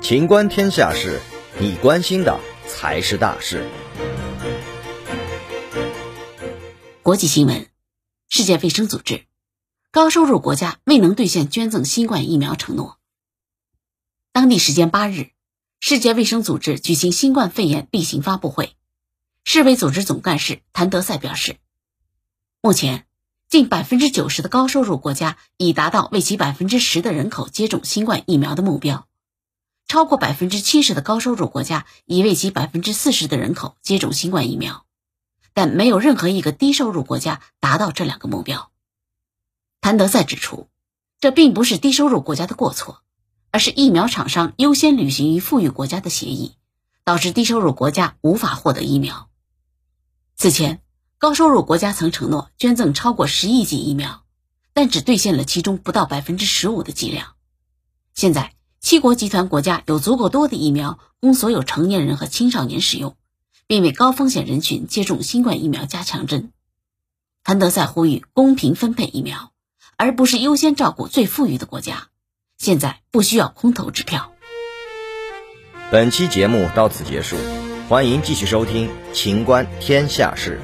情观天下事，你关心的才是大事。国际新闻：世界卫生组织，高收入国家未能兑现捐赠新冠疫苗承诺。当地时间八日，世界卫生组织举行新冠肺炎例行发布会，世卫组织总干事谭德赛表示，目前近百分之九十的高收入国家已达到为其百分之十的人口接种新冠疫苗的目标。超过百分之七十的高收入国家已为其百分之四十的人口接种新冠疫苗，但没有任何一个低收入国家达到这两个目标。谭德赛指出，这并不是低收入国家的过错，而是疫苗厂商优先履行于富裕国家的协议，导致低收入国家无法获得疫苗。此前，高收入国家曾承诺捐赠超过十亿剂疫苗，但只兑现了其中不到百分之十五的剂量。现在。七国集团国家有足够多的疫苗供所有成年人和青少年使用，并为高风险人群接种新冠疫苗加强针。谭德赛呼吁公平分配疫苗，而不是优先照顾最富裕的国家。现在不需要空头支票。本期节目到此结束，欢迎继续收听《秦观天下事》。